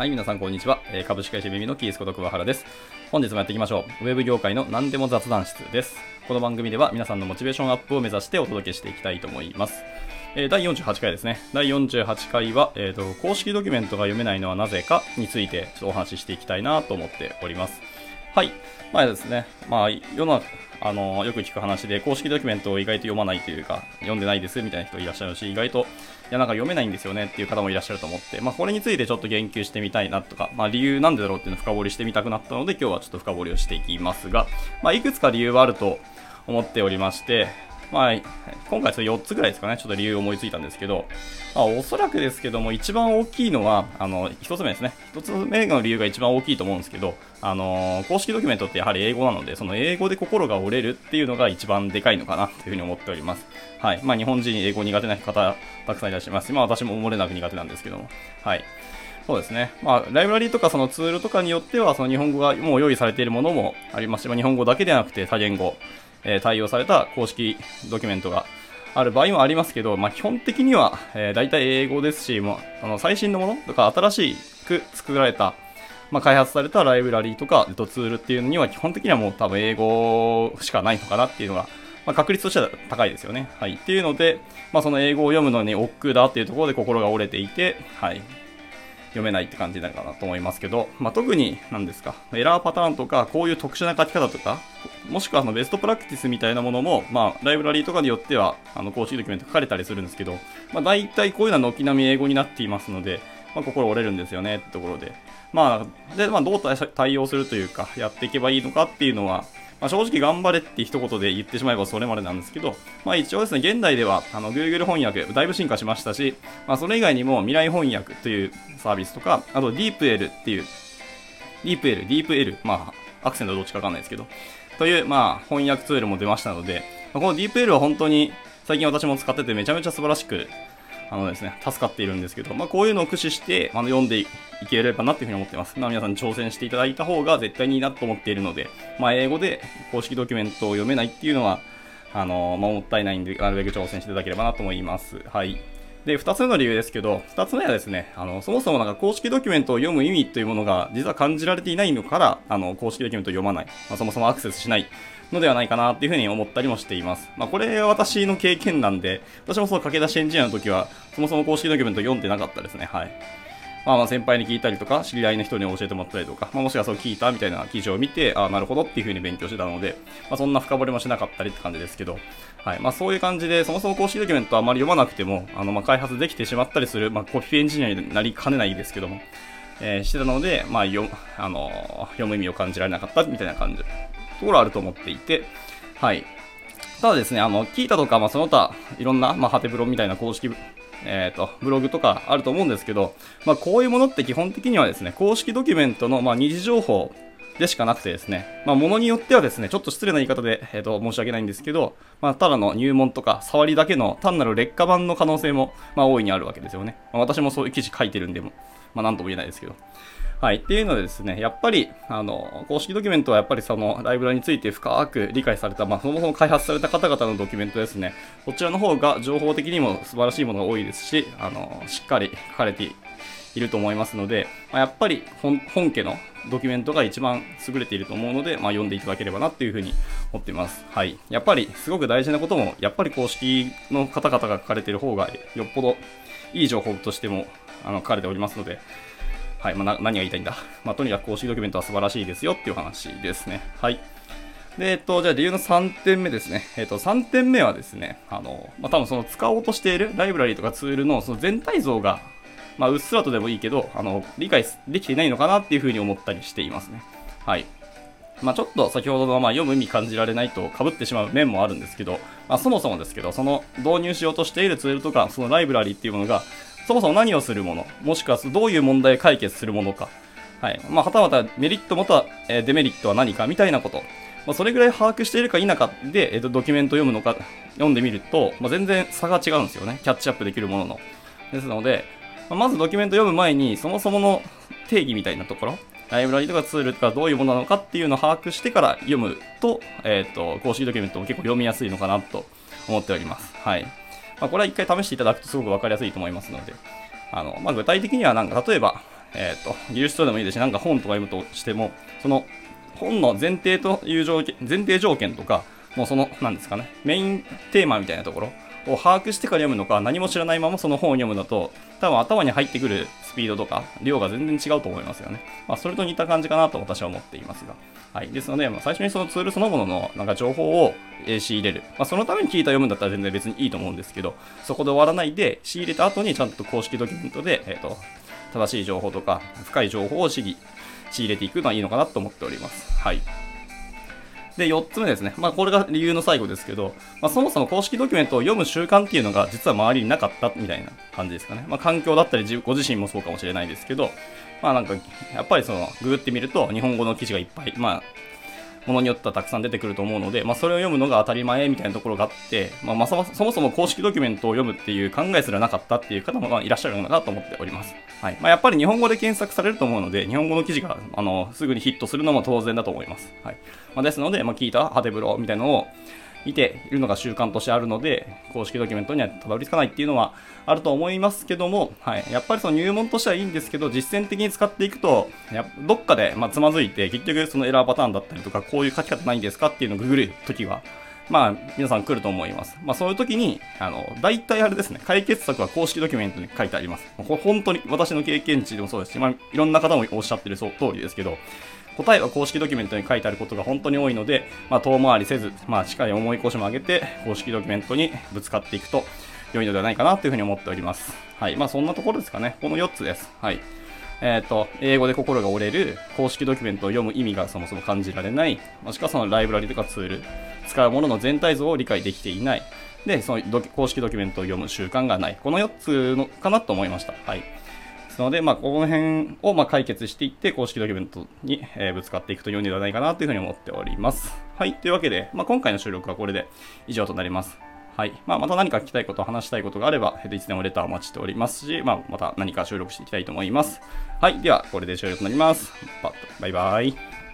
はい、皆さんこんにちは。え株式会社耳のキースこと桑原です。本日もやっていきましょう。ウェブ業界の何でも雑談室です。この番組では皆さんのモチベーションアップを目指してお届けしていきたいと思います。えー第48回ですね。第48回は、えーと、公式ドキュメントが読めないのはなぜかについてちょっとお話ししていきたいなと思っております。はい。まあですね、まあ、世の、あのよく聞く話で、公式ドキュメントを意外と読まないというか、読んでないですみたいな人いらっしゃるし、意外と、や、なんか読めないんですよねっていう方もいらっしゃると思って、まあ、これについてちょっと言及してみたいなとか、まあ、理由なんでだろうっていうのを深掘りしてみたくなったので、今日はちょっと深掘りをしていきますが、まあ、いくつか理由はあると思っておりまして、まあ、今回それ4つぐらいですかね、ちょっと理由を思いついたんですけど、まあ、おそらくですけども、一番大きいのは、あの、1つ目ですね。1つ目の理由が一番大きいと思うんですけど、あの公式ドキュメントってやはり英語なので、その英語で心が折れるっていうのが一番でかいのかなというふうに思っております。はい。まあ、日本人英語苦手な方、たくさんいらっしゃいます。まあ、私も漏れなく苦手なんですけども。はい。そうですね。まあ、ライブラリーとかそのツールとかによっては、その日本語がもう用意されているものもありますし、まあ、日本語だけではなくて多言語、えー、対応された公式ドキュメントがある場合もありますけど、まあ、基本的には、えー、大体英語ですし、もうあの最新のものとか新しく作られた、まあ、開発されたライブラリーとか、ツールっていうのには基本的にはもう多分英語しかないのかなっていうのが、まあ、確率としては高いですよね。はい。っていうので、まあ、その英語を読むのに億劫だっていうところで心が折れていて、はい。読めないって感じになのかなと思いますけど、まあ、特に何ですか、エラーパターンとか、こういう特殊な書き方とか、もしくはあのベストプラクティスみたいなものも、まあ、ライブラリーとかによっては、あの公式ドキュメント書かれたりするんですけど、まあ、大体こういうのは軒並み英語になっていますので、まあ、心折れるんですよねってところで。まあ、で、まあ、どう対応するというか、やっていけばいいのかっていうのは、まあ、正直頑張れって一言で言ってしまえばそれまでなんですけど、まあ、一応ですね、現代ではあの Google 翻訳、だいぶ進化しましたし、まあ、それ以外にも未来翻訳というサービスとか、あと DeepL っていう、DeepL、DeepL、まあ、アクセントどっちかわかんないですけど、という、まあ、翻訳ツールも出ましたので、この DeepL は本当に最近私も使っててめちゃめちゃ素晴らしくあのですね、助かっているんですけど、まあ、こういうのを駆使して、あの、読んでいければなっていうふうに思ってます。まあ、皆さん挑戦していただいた方が絶対にいいなと思っているので、まあ、英語で公式ドキュメントを読めないっていうのは、あの、まあ、もったいないんで、なるべく挑戦していただければなと思います。はい。で、二つ目の理由ですけど、2つ目はですね、あの、そもそもなんか公式ドキュメントを読む意味というものが実は感じられていないのから、あの、公式ドキュメントを読まない。まあ、そもそもアクセスしないのではないかなっていうふうに思ったりもしています。まあ、これは私の経験なんで、私もその駆け出しエンジニアの時は、そもそも公式ドキュメント読んでなかったですね。はい。まあ、まあ先輩に聞いたりとか、知り合いの人に教えてもらったりとか、まあ、もしくはそう聞いたみたいな記事を見て、ああ、なるほどっていうふうに勉強してたので、まあ、そんな深掘りもしなかったりって感じですけど、はい。まあ、そういう感じで、そもそも公式ドキュメントあまり読まなくても、あの、まあ、開発できてしまったりする、まあ、コピーエンジニアになりかねないですけども、えー、してたので、まあ、読、あのー、読む意味を感じられなかったみたいな感じ、ところあると思っていて、はい。ただですね、あの、キータとか、まあ、その他、いろんな、まあ、ハテブロみたいな公式、えっ、ー、と、ブログとかあると思うんですけど、まあ、こういうものって基本的にはですね、公式ドキュメントの、まあ、二次情報でしかなくてですね、まあ、ものによってはですね、ちょっと失礼な言い方で、えっ、ー、と、申し訳ないんですけど、まあ、ただの入門とか、触りだけの単なる劣化版の可能性も、まあ、大いにあるわけですよね。まあ、私もそういう記事書いてるんでも、まあ、なんとも言えないですけど。はい。っていうのでですね、やっぱり、あの、公式ドキュメントはやっぱりそのライブラについて深く理解された、まあ、そもそも開発された方々のドキュメントですね。こちらの方が情報的にも素晴らしいものが多いですし、あの、しっかり書かれていると思いますので、まあ、やっぱり本家のドキュメントが一番優れていると思うので、まあ、読んでいただければなっていうふうに思っています。はい。やっぱりすごく大事なことも、やっぱり公式の方々が書かれている方がよっぽどいい情報としてもあの書かれておりますので、はい、まあ、何が言いたいんだ。まあ、とにかく公式ドキュメントは素晴らしいですよっていう話ですね。はい。で、えっと、じゃあ理由の3点目ですね。えっと、3点目はですね、あの、まあ、多分その使おうとしているライブラリとかツールのその全体像が、まあ、うっすらとでもいいけど、あの、理解できていないのかなっていうふうに思ったりしていますね。はい。まあ、ちょっと先ほどのまあ読む意味感じられないと被ってしまう面もあるんですけど、まあ、そもそもですけど、その導入しようとしているツールとか、そのライブラリっていうものが、そもそも何をするもの、もしくはどういう問題を解決するものか、はい。まあ、はたまたメリットまたは、えデメリットは何かみたいなこと、まあ、それぐらい把握しているか否かで、えー、とドキュメントを読むのか、読んでみると、まあ、全然差が違うんですよね。キャッチアップできるものの。ですので、まあ、まずドキュメント読む前に、そもそもの定義みたいなところ、ライブラリとかツールとかどういうものなのかっていうのを把握してから読むと、えっ、ー、と、公式ドキュメントも結構読みやすいのかなと思っております。はい。まあ、これは一回試していただくとすごく分かりやすいと思いますので、あの、まあ、具体的にはなんか、例えば、えっ、と、技術書でもいいですし、なんか本とか読むとしても、その本の前提という条件、前提条件とか、もうその、なんですかね、メインテーマみたいなところを把握してから読むのか、何も知らないままその本を読むのと、多分頭に入ってくるスピードとか、量が全然違うと思いますよね。まあ、それと似た感じかなと私は思っていますが。はい。ですので、まあ、最初にそのツールそのもののなんか情報をえ仕入れる。まあ、そのために聞いた読むんだったら全然別にいいと思うんですけど、そこで終わらないで、仕入れた後にちゃんと公式ドキュメントで、えっ、ー、と、正しい情報とか、深い情報を仕入れていくのはいいのかなと思っております。はい。で、4つ目ですね。まあ、これが理由の最後ですけど、まあ、そもそも公式ドキュメントを読む習慣っていうのが実は周りになかったみたいな感じですかね。まあ、環境だったり、ご自身もそうかもしれないですけど、まあなんか、やっぱりその、ググってみると、日本語の記事がいっぱい、まあ、ものによってはたくさん出てくると思うので、まあ、それを読むのが当たり前みたいなところがあって、まあ、ま、そもそも公式ドキュメントを読むっていう考えすらなかったっていう方もいらっしゃるのかなと思っております。はいまあ、やっぱり日本語で検索されると思うので、日本語の記事があのすぐにヒットするのも当然だと思います。はいまあ、ですので、まあ、聞いたハテブロみたいなのを見ているのが習慣としてあるので、公式ドキュメントにはたどり着かないっていうのはあると思いますけども、はい、やっぱりその入門としてはいいんですけど、実践的に使っていくと、やどっかでまつまずいて、結局そのエラーパターンだったりとか、こういう書き方ないんですかっていうのをググるときは、まあ、皆さん来ると思います。まあ、そういう時に、あの、大体あれですね、解決策は公式ドキュメントに書いてあります。これ本当に私の経験値でもそうですし、まあ、いろんな方もおっしゃってる通りですけど、答えは公式ドキュメントに書いてあることが本当に多いので、まあ、遠回りせず、まあ、しっかり重い腰も上げて、公式ドキュメントにぶつかっていくと良いのではないかなというふうに思っております。はい。まあ、そんなところですかね。この4つです。はい。えっ、ー、と、英語で心が折れる、公式ドキュメントを読む意味がそもそも感じられない、もしくはそのライブラリとかツール、使うものの全体像を理解できていない、で、その公式ドキュメントを読む習慣がない。この4つのかなと思いました。はい。ので、まあ、この辺をま解決していって、公式ドキュメントに、えぶつかっていくといいのではないかなというふうに思っております。はい。というわけで、まあ、今回の収録はこれで以上となります。はい。まあ、また何か聞きたいこと、話したいことがあれば、いつでもレターお待ちしておりますし、まあ、また何か収録していきたいと思います。はい。では、これで終了となります。バイバイ。